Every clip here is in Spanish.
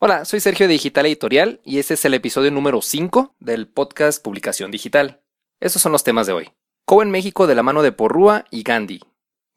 Hola, soy Sergio de Digital Editorial y este es el episodio número 5 del podcast Publicación Digital. Estos son los temas de hoy. Kobo en México de la mano de Porrúa y Gandhi.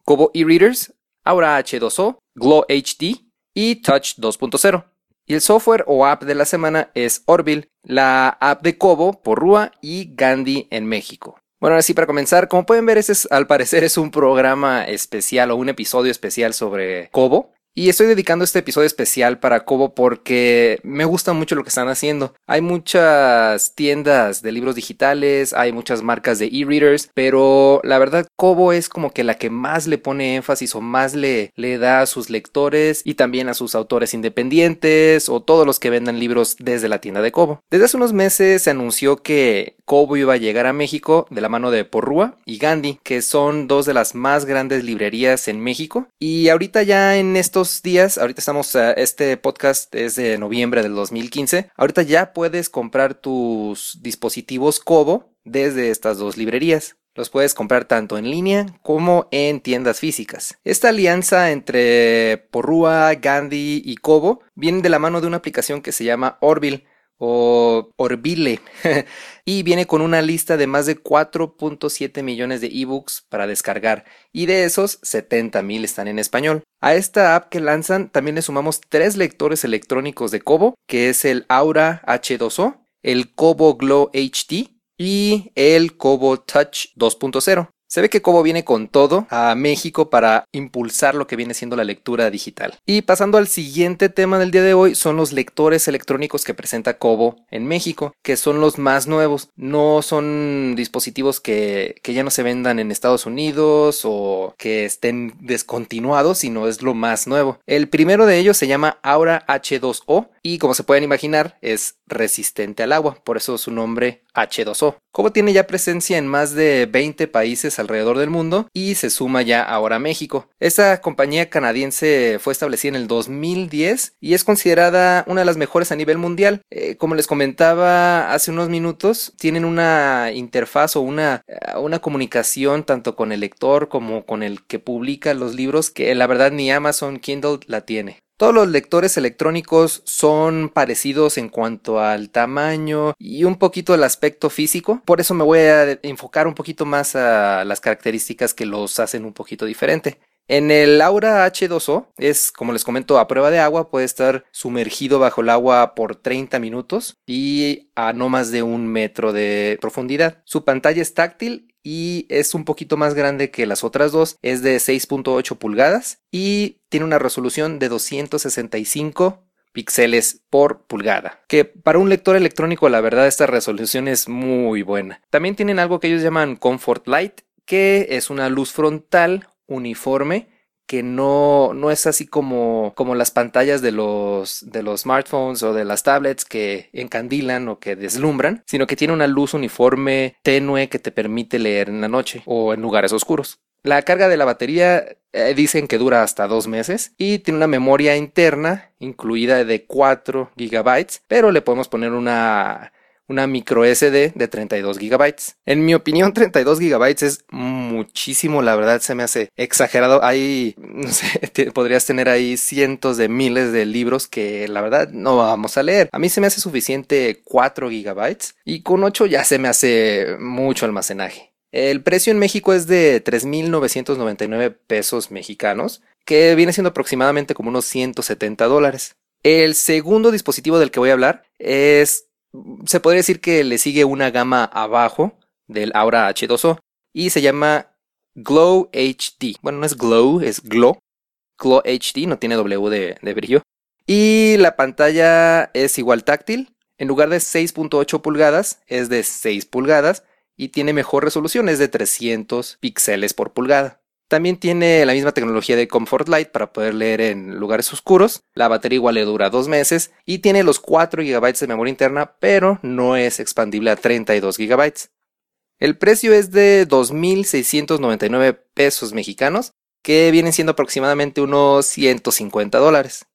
Kobo e-readers, Aura H2O, Glow HD y Touch 2.0. Y el software o app de la semana es Orville, la app de Kobo, Porrúa y Gandhi en México. Bueno, ahora sí, para comenzar, como pueden ver, este al parecer es un programa especial o un episodio especial sobre Kobo. Y estoy dedicando este episodio especial para Kobo porque me gusta mucho lo que están haciendo. Hay muchas tiendas de libros digitales, hay muchas marcas de e-readers, pero la verdad Kobo es como que la que más le pone énfasis o más le, le da a sus lectores y también a sus autores independientes o todos los que vendan libros desde la tienda de Kobo. Desde hace unos meses se anunció que Kobo iba a llegar a México de la mano de Porrúa y Gandhi, que son dos de las más grandes librerías en México. Y ahorita ya en estos días, ahorita estamos, eh, este podcast es de noviembre del 2015, ahorita ya puedes comprar tus dispositivos Kobo desde estas dos librerías. Los puedes comprar tanto en línea como en tiendas físicas. Esta alianza entre Porrúa, Gandhi y Kobo viene de la mano de una aplicación que se llama Orville, o Orbile y viene con una lista de más de 4.7 millones de ebooks para descargar y de esos 70 mil están en español. A esta app que lanzan también le sumamos tres lectores electrónicos de Kobo que es el Aura H2O, el Kobo Glow HD y el Kobo Touch 2.0. Se ve que Kobo viene con todo a México para impulsar lo que viene siendo la lectura digital. Y pasando al siguiente tema del día de hoy, son los lectores electrónicos que presenta Kobo en México, que son los más nuevos. No son dispositivos que, ya no se vendan en Estados Unidos o que estén descontinuados, sino es lo más nuevo. El primero de ellos se llama Aura H2O y como se pueden imaginar es resistente al agua, por eso su nombre H2O. Kobo tiene ya presencia en más de 20 países alrededor del mundo y se suma ya ahora a México. Esta compañía canadiense fue establecida en el 2010 y es considerada una de las mejores a nivel mundial. Eh, como les comentaba hace unos minutos, tienen una interfaz o una, eh, una comunicación tanto con el lector como con el que publica los libros que la verdad ni Amazon Kindle la tiene. Todos los lectores electrónicos son parecidos en cuanto al tamaño y un poquito el aspecto físico. Por eso me voy a enfocar un poquito más a las características que los hacen un poquito diferente. En el Aura H2O es, como les comento, a prueba de agua, puede estar sumergido bajo el agua por 30 minutos y a no más de un metro de profundidad. Su pantalla es táctil y es un poquito más grande que las otras dos, es de 6.8 pulgadas y tiene una resolución de 265 píxeles por pulgada. Que para un lector electrónico la verdad esta resolución es muy buena. También tienen algo que ellos llaman Comfort Light, que es una luz frontal uniforme que no, no es así como, como las pantallas de los, de los smartphones o de las tablets que encandilan o que deslumbran, sino que tiene una luz uniforme tenue que te permite leer en la noche o en lugares oscuros. La carga de la batería eh, dicen que dura hasta dos meses y tiene una memoria interna incluida de 4 GB, pero le podemos poner una una micro SD de 32 GB. En mi opinión, 32 GB es muchísimo, la verdad se me hace exagerado. Hay, no sé, podrías tener ahí cientos de miles de libros que la verdad no vamos a leer. A mí se me hace suficiente 4 GB y con 8 ya se me hace mucho almacenaje. El precio en México es de 3.999 pesos mexicanos, que viene siendo aproximadamente como unos 170 dólares. El segundo dispositivo del que voy a hablar es se podría decir que le sigue una gama abajo del Aura H2O y se llama Glow HD. Bueno, no es Glow, es Glow. Glow HD, no tiene W de, de brillo. Y la pantalla es igual táctil. En lugar de 6.8 pulgadas, es de 6 pulgadas y tiene mejor resolución, es de 300 píxeles por pulgada. También tiene la misma tecnología de Comfort Light para poder leer en lugares oscuros. La batería igual le dura dos meses y tiene los 4 GB de memoria interna, pero no es expandible a 32 GB. El precio es de 2.699 pesos mexicanos, que vienen siendo aproximadamente unos 150 dólares.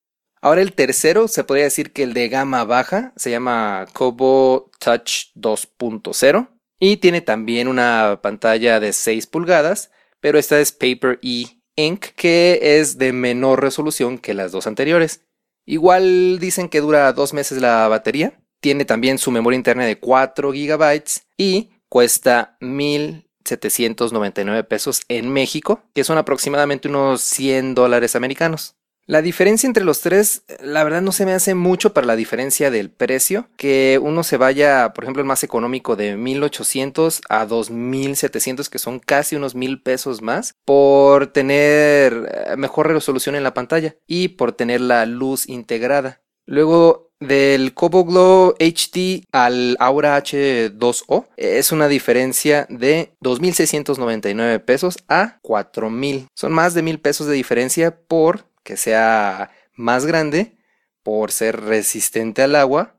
Ahora el tercero, se podría decir que el de gama baja, se llama Kobo Touch 2.0 y tiene también una pantalla de 6 pulgadas pero esta es Paper E Ink, que es de menor resolución que las dos anteriores. Igual dicen que dura dos meses la batería. Tiene también su memoria interna de 4 GB y cuesta 1.799 pesos en México, que son aproximadamente unos 100 dólares americanos. La diferencia entre los tres, la verdad no se me hace mucho para la diferencia del precio, que uno se vaya, por ejemplo, el más económico de 1800 a 2700, que son casi unos mil pesos más, por tener eh, mejor resolución en la pantalla y por tener la luz integrada. Luego del Kobo Glow HD al Aura H2O es una diferencia de 2.699 pesos a 4.000. Son más de mil pesos de diferencia por que sea más grande por ser resistente al agua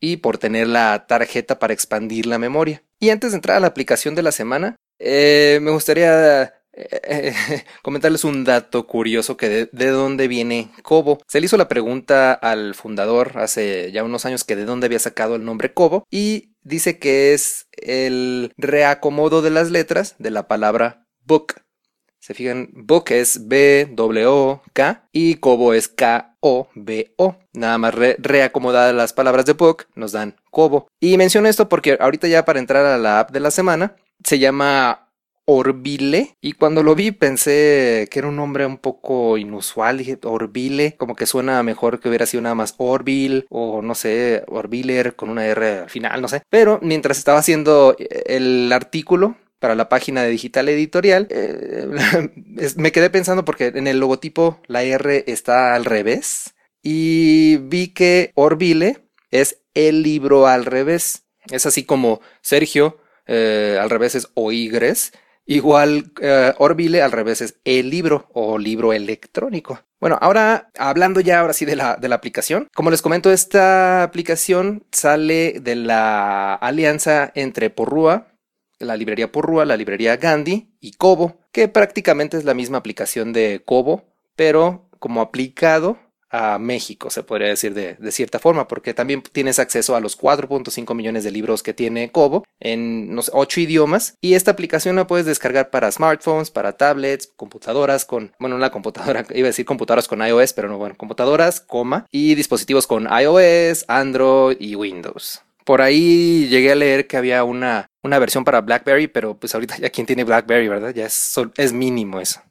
y por tener la tarjeta para expandir la memoria. Y antes de entrar a la aplicación de la semana, eh, me gustaría eh, comentarles un dato curioso que de, de, dónde viene Kobo. Se le hizo la pregunta al fundador hace ya unos años que de dónde había sacado el nombre Kobo y dice que es el reacomodo de las letras de la palabra book. Se fijan, book es B-W-K y Kobo es K-O-B-O. Nada más reacomodadas las palabras de book nos dan Kobo. Y menciono esto porque ahorita ya para entrar a la app de la semana se llama Orbile y cuando lo vi pensé que era un nombre un poco inusual, dije Orbile, como que suena mejor que hubiera sido nada más Orville o no sé, Orbiler con una R al final, no sé. Pero mientras estaba haciendo el artículo para la página de digital editorial, eh, me quedé pensando porque en el logotipo la R está al revés y vi que Orbile es el libro al revés. Es así como Sergio eh, al revés es Oigres. Igual eh, Orbile al revés es el libro o libro electrónico. Bueno, ahora hablando ya ahora sí de la, de la aplicación. Como les comento, esta aplicación sale de la alianza entre Porrúa, la librería Porrúa, la librería Gandhi y Kobo, que prácticamente es la misma aplicación de Kobo, pero como aplicado a México, se podría decir de, cierta forma, porque también tienes acceso a los 4.5 millones de libros que tiene Kobo en 8 idiomas y esta aplicación la puedes descargar para smartphones, para tablets, computadoras con, bueno, una computadora, iba a decir computadoras con iOS, pero no, bueno, computadoras, coma, y dispositivos con iOS, Android y Windows. Por ahí llegué a leer que había una, una versión para BlackBerry, pero pues ahorita ya quien tiene BlackBerry, ¿verdad? Ya es, es mínimo eso.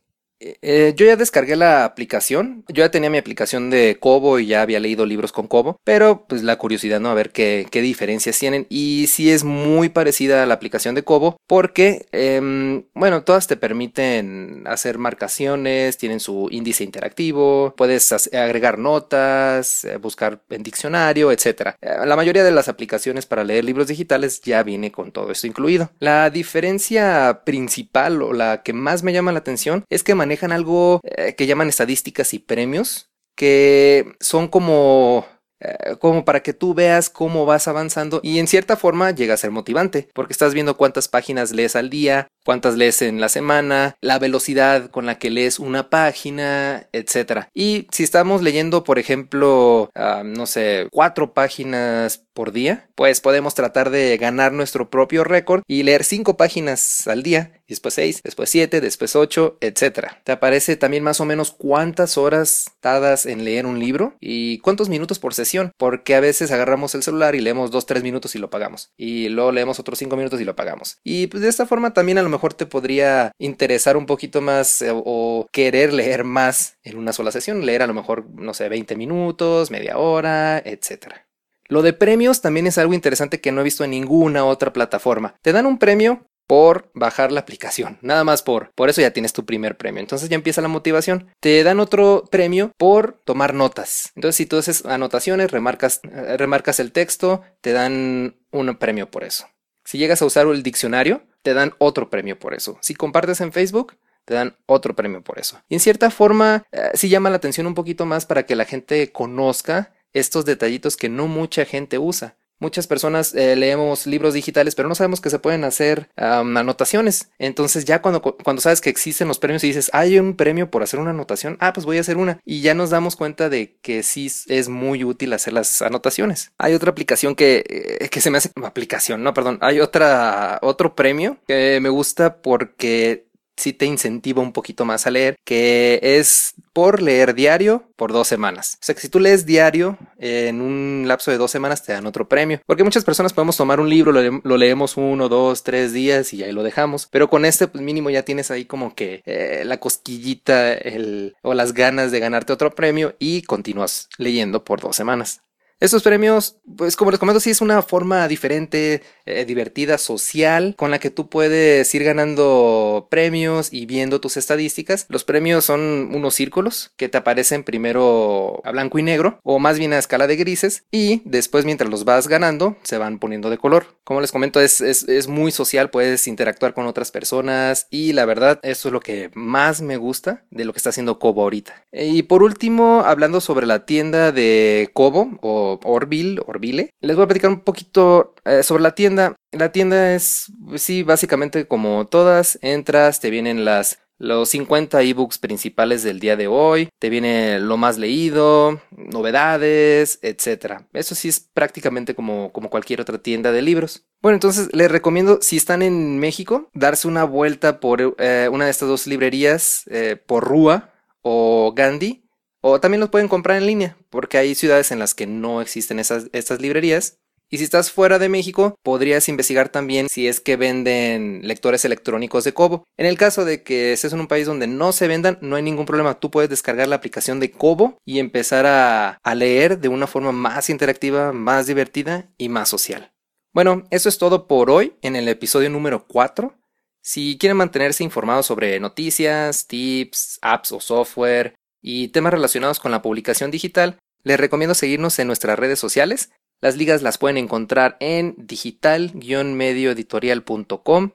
Eh, yo ya descargué la aplicación. Yo ya tenía mi aplicación de Kobo y ya había leído libros con Kobo. Pero pues la curiosidad, ¿no? A ver qué, qué diferencias tienen. Y sí es muy parecida a la aplicación de Kobo. Porque, eh, bueno, todas te permiten hacer marcaciones. Tienen su índice interactivo. Puedes agregar notas. Eh, buscar en diccionario, etc. Eh, la mayoría de las aplicaciones para leer libros digitales ya viene con todo esto incluido. La diferencia principal o la que más me llama la atención es que maneja manejan algo eh, que llaman estadísticas y premios, que son como eh, como para que tú veas cómo vas avanzando y en cierta forma llega a ser motivante, porque estás viendo cuántas páginas lees al día, cuántas lees en la semana, la velocidad con la que lees una página, etc. Y si estamos leyendo, por ejemplo, uh, no sé, cuatro páginas por día, pues podemos tratar de ganar nuestro propio récord y leer cinco páginas al día, después seis, después siete, después ocho, etc. Te aparece también más o menos cuántas horas tardas en leer un libro y cuántos minutos por sesión, porque a veces agarramos el celular y leemos dos, tres minutos y lo pagamos, y luego leemos otros cinco minutos y lo pagamos. Y pues de esta forma también a lo mejor te podría interesar un poquito más eh, o querer leer más en una sola sesión, leer a lo mejor, no sé, 20 minutos, media hora, etcétera. Lo de premios también es algo interesante que no he visto en ninguna otra plataforma. Te dan un premio por bajar la aplicación, nada más por, por eso ya tienes tu primer premio. Entonces ya empieza la motivación. Te dan otro premio por tomar notas. Entonces si tú haces anotaciones, remarcas, eh, remarcas el texto, te dan un premio por eso. Si llegas a usar el diccionario, te dan otro premio por eso. Si compartes en Facebook, te dan otro premio por eso. Y en cierta forma, eh, sí llama la atención un poquito más para que la gente conozca estos detallitos que no mucha gente usa. Muchas personas eh, leemos libros digitales, pero no sabemos que se pueden hacer anotaciones. Entonces ya cuando, cuando sabes que existen los premios y dices, hay un premio por hacer una anotación, ah, pues voy a hacer una. Y ya nos damos cuenta de que sí es muy útil hacer las anotaciones. Hay otra aplicación que, eh, que se me hace... Aplicación, no, perdón. Hay otra, otro premio que me gusta porque sí te incentiva un poquito más a leer, que es por leer diario por dos semanas. O sea que si tú lees diario en un lapso de dos semanas te dan otro premio. Porque muchas personas podemos tomar un libro, lo, leemos uno, dos, tres días y ahí lo dejamos. Pero con este pues mínimo ya tienes ahí como que eh, la cosquillita el, o las ganas de ganarte otro premio y continúas leyendo por dos semanas. Estos premios, pues como les comento, sí es una forma diferente, eh, divertida, social, con la que tú puedes ir ganando premios y viendo tus estadísticas. Los premios son unos círculos que te aparecen primero a blanco y negro, o más bien a escala de grises, y después mientras los vas ganando, se van poniendo de color. Como les comento, es, es muy social, puedes interactuar con otras personas, y la verdad, eso es lo que más me gusta de lo que está haciendo Kobo ahorita. Y por último, hablando sobre la tienda de Kobo, o Orville, Orville. Les voy a platicar un poquito eh, sobre la tienda. La tienda es, sí, básicamente como todas, entras, te vienen las los 50 ebooks principales del día de hoy, te viene lo más leído, novedades, etc. Eso sí es prácticamente como, como cualquier otra tienda de libros. Bueno, entonces les recomiendo, si están en México, darse una vuelta por eh, una de estas dos librerías, eh, por Rúa o Gandhi, o también los pueden comprar en línea, porque hay ciudades en las que no existen esas, estas librerías. Y si estás fuera de México, podrías investigar también si es que venden lectores electrónicos de Kobo. En el caso de que estés en un país donde no se vendan, no hay ningún problema. Tú puedes descargar la aplicación de Kobo y empezar a, a leer de una forma más interactiva, más divertida y más social. Bueno, eso es todo por hoy en el episodio número 4. Si quieren mantenerse informados sobre noticias, tips, apps o software, y temas relacionados con la publicación digital, les recomiendo seguirnos en nuestras redes sociales. Las ligas las pueden encontrar en digital-medioeditorial.com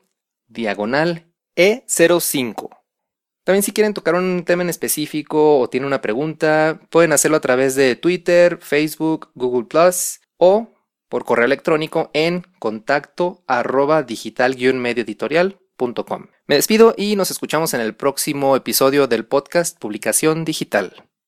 diagonal E05. También si quieren tocar un tema en específico o tienen una pregunta, pueden hacerlo a través de Twitter, Facebook, Google o por correo electrónico en contacto arroba digital-medioeditorial me despido y nos escuchamos en el próximo episodio del podcast Publicación Digital.